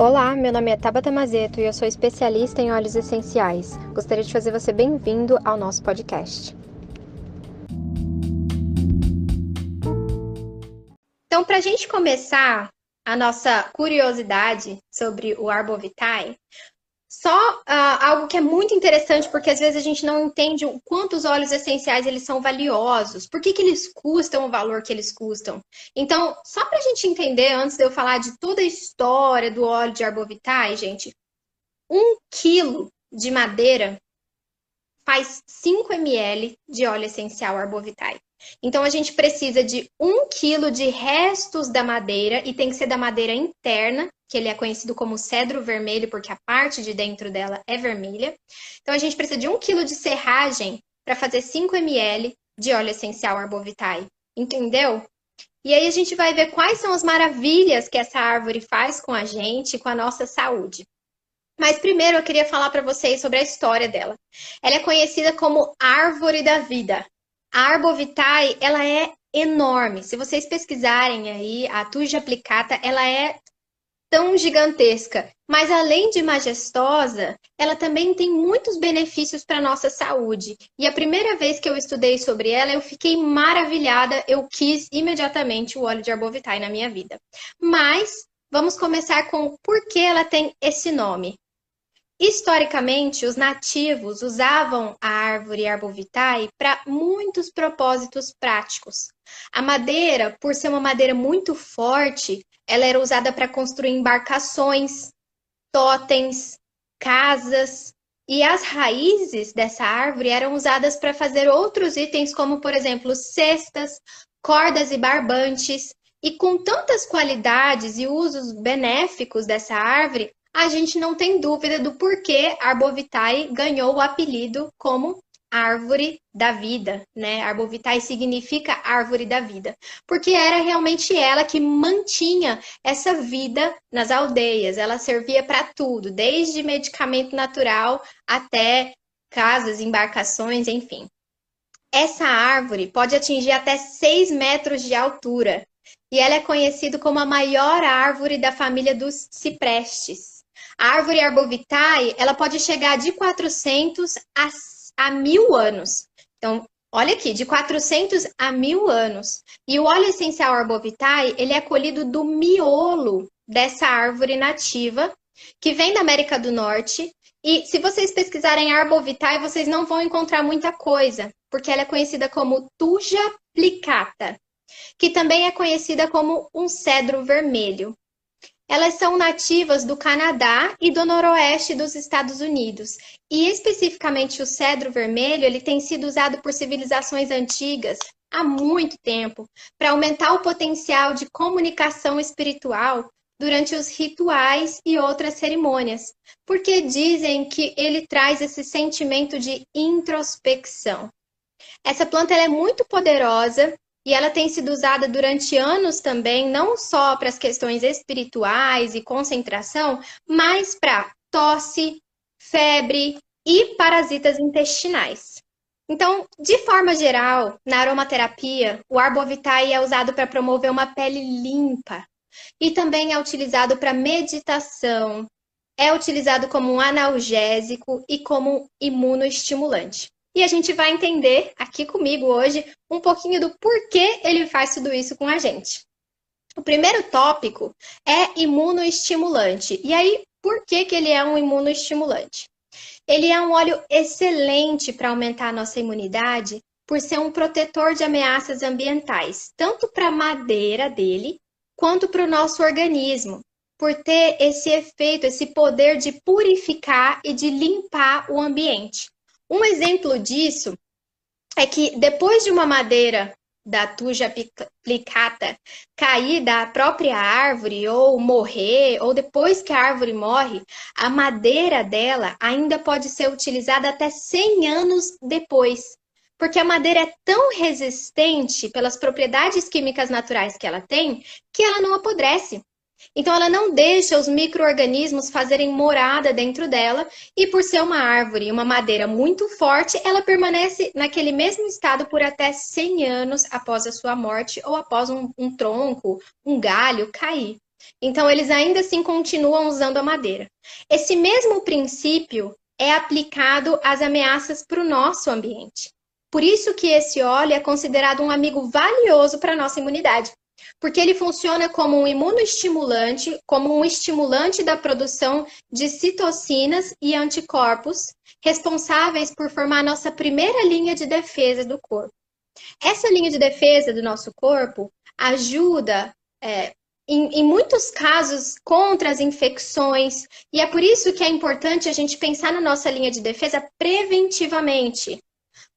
Olá, meu nome é Tabata Mazeto e eu sou especialista em óleos essenciais. Gostaria de fazer você bem-vindo ao nosso podcast. Então, para a gente começar a nossa curiosidade sobre o Arbovitae, só uh, algo que é muito interessante, porque às vezes a gente não entende o quanto os óleos essenciais eles são valiosos, por que, que eles custam o valor que eles custam. Então, só para a gente entender, antes de eu falar de toda a história do óleo de arbovitae, gente, um quilo de madeira faz 5 ml de óleo essencial arbovitae. Então, a gente precisa de um quilo de restos da madeira, e tem que ser da madeira interna, que ele é conhecido como cedro vermelho, porque a parte de dentro dela é vermelha. Então, a gente precisa de um quilo de serragem para fazer 5 ml de óleo essencial arbovitae. Entendeu? E aí a gente vai ver quais são as maravilhas que essa árvore faz com a gente, com a nossa saúde. Mas primeiro eu queria falar para vocês sobre a história dela. Ela é conhecida como árvore da vida. A Arbovitae, ela é enorme. Se vocês pesquisarem aí, a Tuja aplicata, ela é tão gigantesca. Mas além de majestosa, ela também tem muitos benefícios para a nossa saúde. E a primeira vez que eu estudei sobre ela, eu fiquei maravilhada. Eu quis imediatamente o óleo de Arbovitae na minha vida. Mas vamos começar com por que ela tem esse nome. Historicamente, os nativos usavam a árvore arbovitae para muitos propósitos práticos. A madeira, por ser uma madeira muito forte, ela era usada para construir embarcações, totens, casas, e as raízes dessa árvore eram usadas para fazer outros itens, como, por exemplo, cestas, cordas e barbantes. E com tantas qualidades e usos benéficos dessa árvore, a gente não tem dúvida do porquê Arbovitae ganhou o apelido como árvore da vida, né? Arbovitae significa árvore da vida, porque era realmente ela que mantinha essa vida nas aldeias. Ela servia para tudo, desde medicamento natural até casas, embarcações, enfim. Essa árvore pode atingir até 6 metros de altura e ela é conhecida como a maior árvore da família dos ciprestes. A árvore arbovitae, ela pode chegar de 400 a, a mil anos. Então, olha aqui, de 400 a mil anos. E o óleo essencial arbovitae, ele é colhido do miolo dessa árvore nativa, que vem da América do Norte. E se vocês pesquisarem arbovitae, vocês não vão encontrar muita coisa, porque ela é conhecida como tuja plicata, que também é conhecida como um cedro vermelho. Elas são nativas do Canadá e do noroeste dos Estados Unidos. E especificamente o cedro vermelho, ele tem sido usado por civilizações antigas há muito tempo para aumentar o potencial de comunicação espiritual durante os rituais e outras cerimônias, porque dizem que ele traz esse sentimento de introspecção. Essa planta é muito poderosa e ela tem sido usada durante anos também, não só para as questões espirituais e concentração, mas para tosse, febre e parasitas intestinais. Então, de forma geral, na aromaterapia, o arbovitae é usado para promover uma pele limpa e também é utilizado para meditação, é utilizado como um analgésico e como imunoestimulante. E a gente vai entender aqui comigo hoje um pouquinho do porquê ele faz tudo isso com a gente. O primeiro tópico é imunoestimulante. E aí, por que, que ele é um imunoestimulante? Ele é um óleo excelente para aumentar a nossa imunidade por ser um protetor de ameaças ambientais, tanto para a madeira dele quanto para o nosso organismo, por ter esse efeito, esse poder de purificar e de limpar o ambiente. Um exemplo disso é que depois de uma madeira da tuja plicata cair da própria árvore ou morrer, ou depois que a árvore morre, a madeira dela ainda pode ser utilizada até 100 anos depois. Porque a madeira é tão resistente pelas propriedades químicas naturais que ela tem, que ela não apodrece. Então, ela não deixa os micro-organismos fazerem morada dentro dela, e por ser uma árvore, uma madeira muito forte, ela permanece naquele mesmo estado por até 100 anos após a sua morte ou após um, um tronco, um galho cair. Então, eles ainda assim continuam usando a madeira. Esse mesmo princípio é aplicado às ameaças para o nosso ambiente. Por isso que esse óleo é considerado um amigo valioso para a nossa imunidade, porque ele funciona como um imunoestimulante, como um estimulante da produção de citocinas e anticorpos, responsáveis por formar nossa primeira linha de defesa do corpo. Essa linha de defesa do nosso corpo ajuda é, em, em, muitos casos contra as infecções, e é por isso que é importante a gente pensar na nossa linha de defesa preventivamente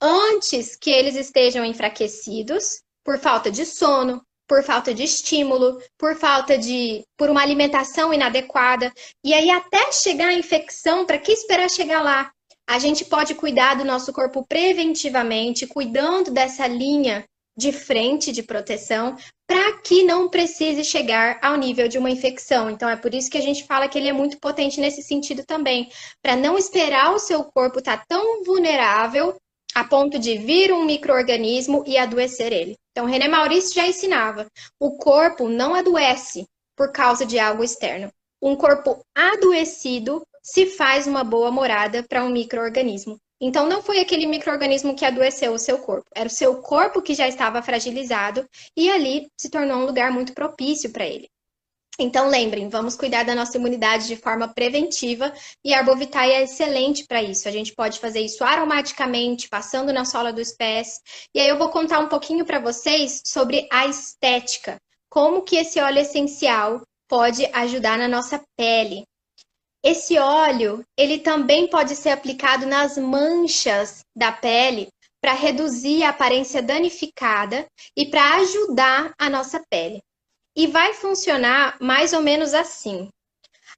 antes que eles estejam enfraquecidos por falta de sono, por falta de estímulo, por falta de por uma alimentação inadequada. E aí até chegar a infecção, para que esperar chegar lá? A gente pode cuidar do nosso corpo preventivamente, cuidando dessa linha de frente de proteção, para que não precise chegar ao nível de uma infecção. Então é por isso que a gente fala que ele é muito potente nesse sentido também, para não esperar o seu corpo estar tá tão vulnerável a ponto de vir um microorganismo e adoecer ele. Então, René Maurício já ensinava: o corpo não adoece por causa de algo externo. Um corpo adoecido se faz uma boa morada para um microorganismo. Então, não foi aquele microorganismo que adoeceu o seu corpo, era o seu corpo que já estava fragilizado e ali se tornou um lugar muito propício para ele. Então, lembrem, vamos cuidar da nossa imunidade de forma preventiva e a Arbovitae é excelente para isso. A gente pode fazer isso aromaticamente, passando na sola dos pés. E aí eu vou contar um pouquinho para vocês sobre a estética, como que esse óleo essencial pode ajudar na nossa pele. Esse óleo, ele também pode ser aplicado nas manchas da pele para reduzir a aparência danificada e para ajudar a nossa pele e vai funcionar mais ou menos assim.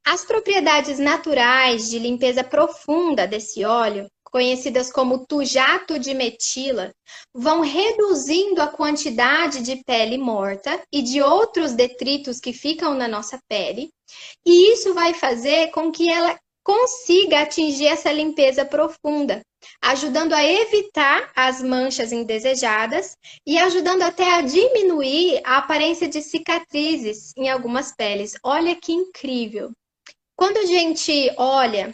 As propriedades naturais de limpeza profunda desse óleo, conhecidas como tujato de metila, vão reduzindo a quantidade de pele morta e de outros detritos que ficam na nossa pele, e isso vai fazer com que ela consiga atingir essa limpeza profunda, ajudando a evitar as manchas indesejadas e ajudando até a diminuir a aparência de cicatrizes em algumas peles. Olha que incrível! Quando a gente olha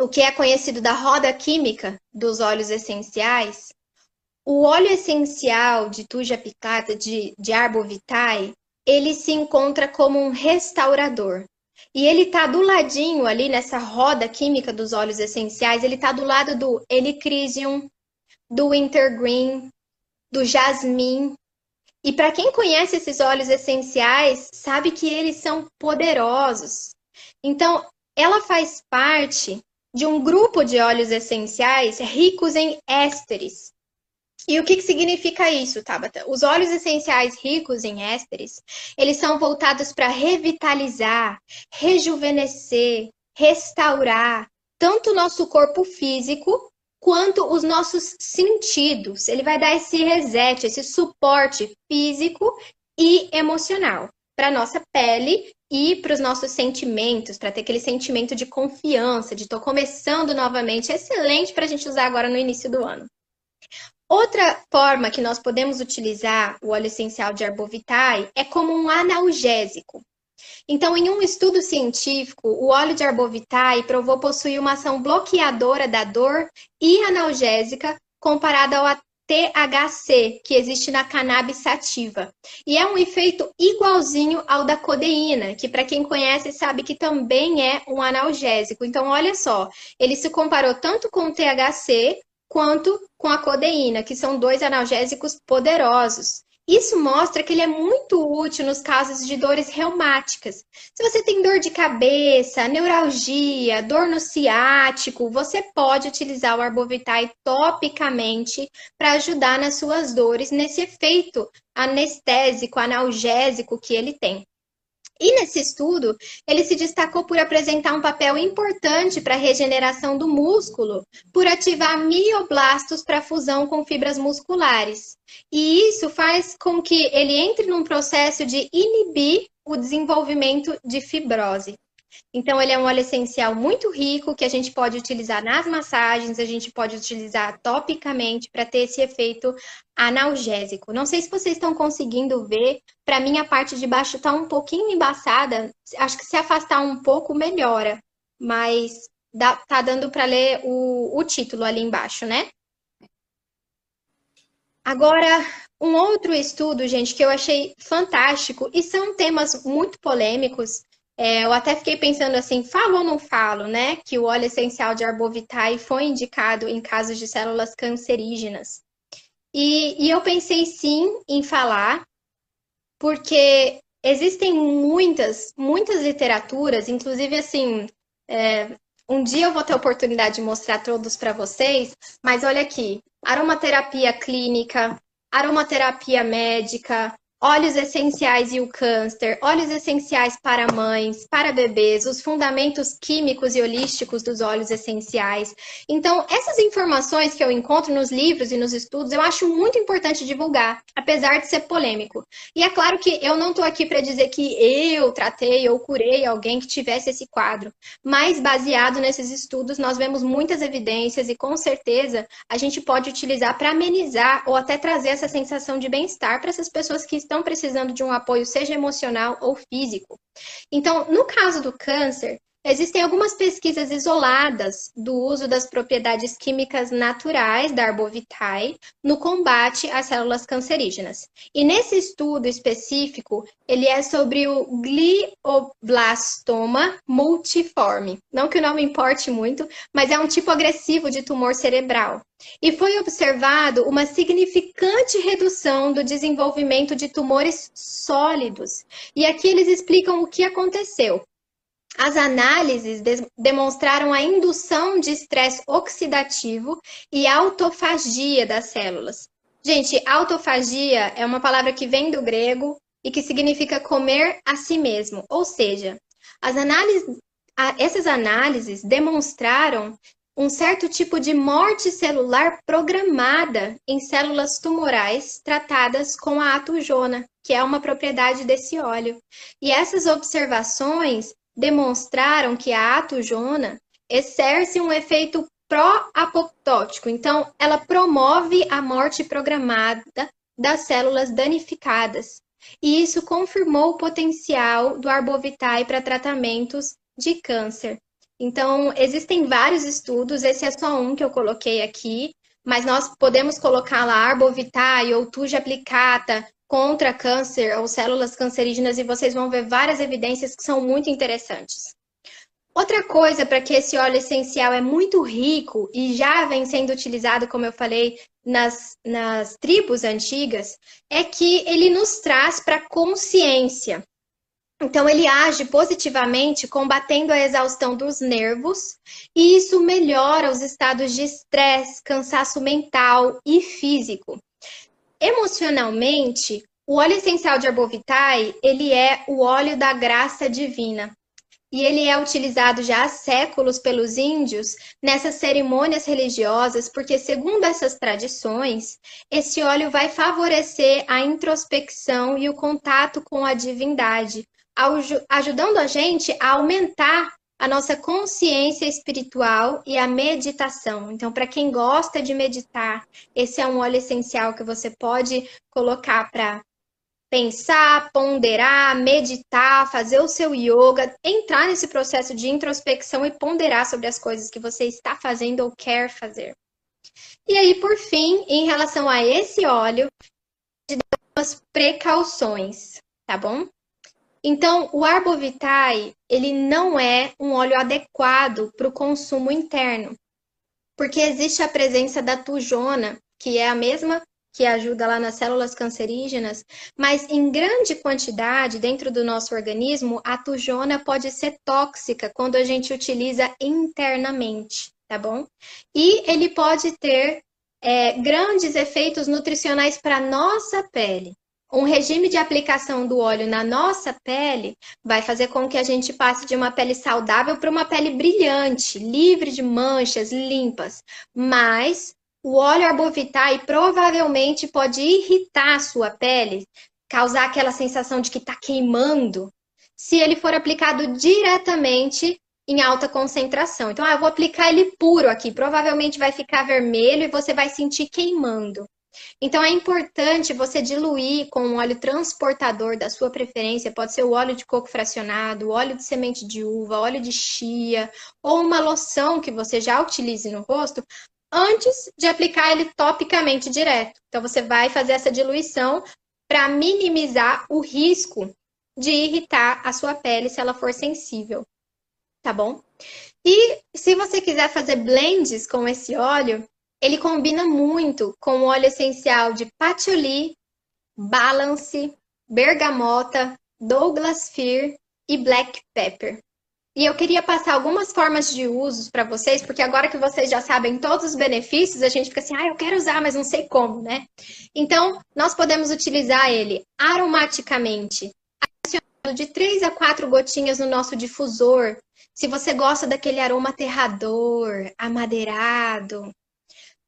o que é conhecido da roda química dos óleos essenciais, o óleo essencial de tuja picata, de, de arbovitae, ele se encontra como um restaurador. E ele tá do ladinho ali nessa roda química dos óleos essenciais, ele tá do lado do Helichrysum, do Wintergreen, do Jasmim. E para quem conhece esses óleos essenciais, sabe que eles são poderosos. Então, ela faz parte de um grupo de óleos essenciais ricos em ésteres, e o que, que significa isso, Tabata? Os óleos essenciais ricos em ésteres, eles são voltados para revitalizar, rejuvenescer, restaurar tanto o nosso corpo físico quanto os nossos sentidos. Ele vai dar esse reset, esse suporte físico e emocional para nossa pele e para os nossos sentimentos, para ter aquele sentimento de confiança, de estou começando novamente. Excelente para a gente usar agora no início do ano. Outra forma que nós podemos utilizar o óleo essencial de arbovitae é como um analgésico. Então, em um estudo científico, o óleo de arbovitae provou possuir uma ação bloqueadora da dor e analgésica comparada ao THC, que existe na cannabis sativa. E é um efeito igualzinho ao da codeína, que para quem conhece sabe que também é um analgésico. Então, olha só, ele se comparou tanto com o THC quanto com a codeína, que são dois analgésicos poderosos. Isso mostra que ele é muito útil nos casos de dores reumáticas. Se você tem dor de cabeça, neuralgia, dor no ciático, você pode utilizar o Arbovitae topicamente para ajudar nas suas dores, nesse efeito anestésico, analgésico que ele tem. E nesse estudo, ele se destacou por apresentar um papel importante para a regeneração do músculo, por ativar mioblastos para fusão com fibras musculares. E isso faz com que ele entre num processo de inibir o desenvolvimento de fibrose. Então, ele é um óleo essencial muito rico que a gente pode utilizar nas massagens, a gente pode utilizar topicamente para ter esse efeito analgésico. Não sei se vocês estão conseguindo ver, para mim a parte de baixo está um pouquinho embaçada, acho que se afastar um pouco melhora, mas dá, tá dando para ler o, o título ali embaixo, né? Agora, um outro estudo, gente, que eu achei fantástico, e são temas muito polêmicos. É, eu até fiquei pensando assim, falo ou não falo, né? Que o óleo essencial de arbovitae foi indicado em casos de células cancerígenas. E, e eu pensei sim em falar, porque existem muitas, muitas literaturas, inclusive assim, é, um dia eu vou ter a oportunidade de mostrar todos para vocês, mas olha aqui, aromaterapia clínica, aromaterapia médica, óleos essenciais e o câncer, óleos essenciais para mães, para bebês, os fundamentos químicos e holísticos dos óleos essenciais. Então, essas informações que eu encontro nos livros e nos estudos, eu acho muito importante divulgar, apesar de ser polêmico. E é claro que eu não estou aqui para dizer que eu tratei ou curei alguém que tivesse esse quadro, mas baseado nesses estudos, nós vemos muitas evidências e com certeza a gente pode utilizar para amenizar ou até trazer essa sensação de bem-estar para essas pessoas que estão estão precisando de um apoio, seja emocional ou físico. Então, no caso do câncer, Existem algumas pesquisas isoladas do uso das propriedades químicas naturais da Arbovitae no combate às células cancerígenas. E nesse estudo específico, ele é sobre o glioblastoma multiforme. Não que o nome importe muito, mas é um tipo agressivo de tumor cerebral. E foi observado uma significante redução do desenvolvimento de tumores sólidos. E aqui eles explicam o que aconteceu. As análises demonstraram a indução de estresse oxidativo e autofagia das células. Gente, autofagia é uma palavra que vem do grego e que significa comer a si mesmo. Ou seja, as análises, essas análises demonstraram um certo tipo de morte celular programada em células tumorais tratadas com a atujona, que é uma propriedade desse óleo. E essas observações demonstraram que a atujona exerce um efeito pró-apoptótico. Então, ela promove a morte programada das células danificadas. E isso confirmou o potencial do arbovitae para tratamentos de câncer. Então, existem vários estudos, esse é só um que eu coloquei aqui, mas nós podemos colocar lá arbovitae ou tuja applicata contra câncer ou células cancerígenas e vocês vão ver várias evidências que são muito interessantes. Outra coisa para que esse óleo essencial é muito rico e já vem sendo utilizado, como eu falei, nas, nas tribos antigas, é que ele nos traz para consciência. Então, ele age positivamente combatendo a exaustão dos nervos, e isso melhora os estados de estresse, cansaço mental e físico. Emocionalmente, o óleo essencial de Arbovitae, ele é o óleo da graça divina. E ele é utilizado já há séculos pelos índios nessas cerimônias religiosas, porque, segundo essas tradições, esse óleo vai favorecer a introspecção e o contato com a divindade, ajudando a gente a aumentar a nossa consciência espiritual e a meditação. Então, para quem gosta de meditar, esse é um óleo essencial que você pode colocar para pensar, ponderar, meditar, fazer o seu yoga, entrar nesse processo de introspecção e ponderar sobre as coisas que você está fazendo ou quer fazer. E aí, por fim, em relação a esse óleo, de algumas precauções, tá bom? Então, o Arbovitae, ele não é um óleo adequado para o consumo interno, porque existe a presença da tujona, que é a mesma que ajuda lá nas células cancerígenas, mas em grande quantidade dentro do nosso organismo, a tujona pode ser tóxica quando a gente utiliza internamente, tá bom? E ele pode ter é, grandes efeitos nutricionais para nossa pele um regime de aplicação do óleo na nossa pele vai fazer com que a gente passe de uma pele saudável para uma pele brilhante, livre de manchas, limpas. Mas o óleo arbovitae provavelmente pode irritar a sua pele, causar aquela sensação de que está queimando. se ele for aplicado diretamente em alta concentração. Então, ah, eu vou aplicar ele puro aqui, provavelmente vai ficar vermelho e você vai sentir queimando. Então, é importante você diluir com um óleo transportador da sua preferência, pode ser o óleo de coco fracionado, óleo de semente de uva, óleo de chia, ou uma loção que você já utilize no rosto, antes de aplicar ele topicamente direto. Então, você vai fazer essa diluição para minimizar o risco de irritar a sua pele se ela for sensível, tá bom? E se você quiser fazer blends com esse óleo, ele combina muito com o óleo essencial de patchouli, balance, bergamota, Douglas Fir e black pepper. E eu queria passar algumas formas de uso para vocês, porque agora que vocês já sabem todos os benefícios, a gente fica assim, ah, eu quero usar, mas não sei como, né? Então, nós podemos utilizar ele aromaticamente, adicionando de 3 a 4 gotinhas no nosso difusor. Se você gosta daquele aroma aterrador, amadeirado,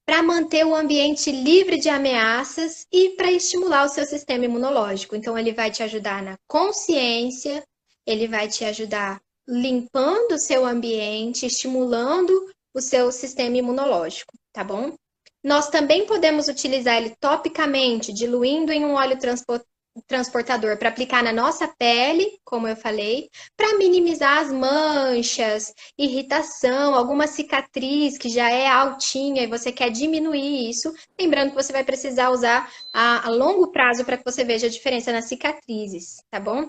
para manter o ambiente livre de ameaças e para estimular o seu sistema imunológico. Então, ele vai te ajudar na consciência, ele vai te ajudar limpando o seu ambiente, estimulando o seu sistema imunológico, tá bom? Nós também podemos utilizar ele topicamente, diluindo em um óleo transportador para aplicar na nossa pele, como eu falei, para minimizar as manchas, irritação, alguma cicatriz que já é altinha e você quer diminuir isso. Lembrando que você vai precisar usar a, a longo prazo para que você veja a diferença nas cicatrizes, tá bom?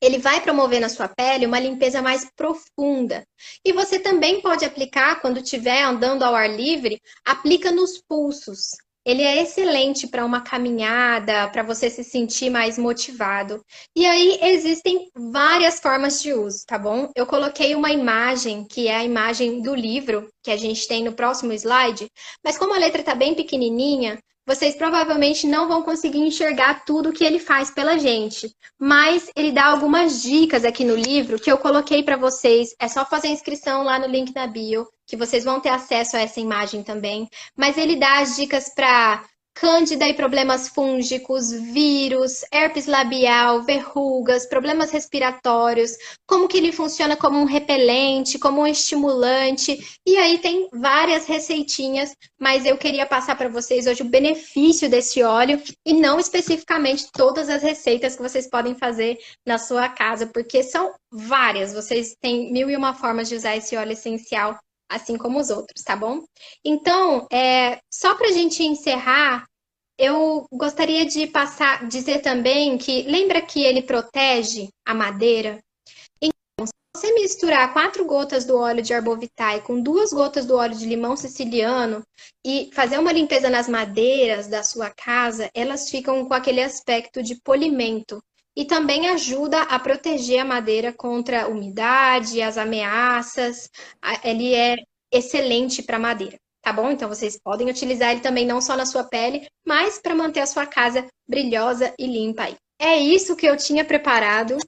Ele vai promover na sua pele uma limpeza mais profunda. E você também pode aplicar quando estiver andando ao ar livre, aplica nos pulsos. Ele é excelente para uma caminhada, para você se sentir mais motivado. E aí existem várias formas de uso, tá bom? Eu coloquei uma imagem, que é a imagem do livro, que a gente tem no próximo slide, mas como a letra está bem pequenininha, vocês provavelmente não vão conseguir enxergar tudo que ele faz pela gente. Mas ele dá algumas dicas aqui no livro que eu coloquei para vocês. É só fazer inscrição lá no link na bio, que vocês vão ter acesso a essa imagem também. Mas ele dá as dicas para Cândida e problemas fúngicos, vírus, herpes labial, verrugas, problemas respiratórios, como que ele funciona como um repelente, como um estimulante. E aí tem várias receitinhas, mas eu queria passar para vocês hoje o benefício desse óleo e não especificamente todas as receitas que vocês podem fazer na sua casa, porque são várias. Vocês têm mil e uma formas de usar esse óleo essencial assim como os outros, tá bom? Então, é, só para a gente encerrar, eu gostaria de passar, dizer também que lembra que ele protege a madeira? Então, se você misturar quatro gotas do óleo de arbovitae com duas gotas do óleo de limão siciliano e fazer uma limpeza nas madeiras da sua casa, elas ficam com aquele aspecto de polimento e também ajuda a proteger a madeira contra a umidade, as ameaças. Ele é excelente para madeira tá bom? Então vocês podem utilizar ele também não só na sua pele, mas para manter a sua casa brilhosa e limpa aí. É isso que eu tinha preparado,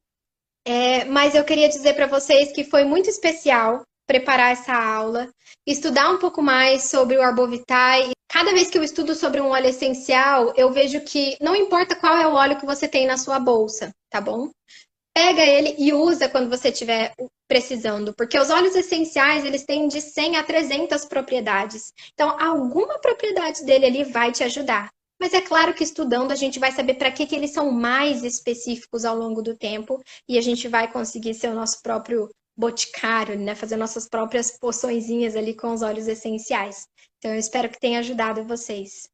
é, mas eu queria dizer para vocês que foi muito especial preparar essa aula, estudar um pouco mais sobre o Arbovitae. Cada vez que eu estudo sobre um óleo essencial, eu vejo que não importa qual é o óleo que você tem na sua bolsa, tá bom? Pega ele e usa quando você estiver precisando, porque os óleos essenciais, eles têm de 100 a 300 propriedades. Então, alguma propriedade dele ali vai te ajudar. Mas é claro que estudando a gente vai saber para que, que eles são mais específicos ao longo do tempo e a gente vai conseguir ser o nosso próprio boticário, né? Fazer nossas próprias poçõezinhas ali com os óleos essenciais. Então, eu espero que tenha ajudado vocês.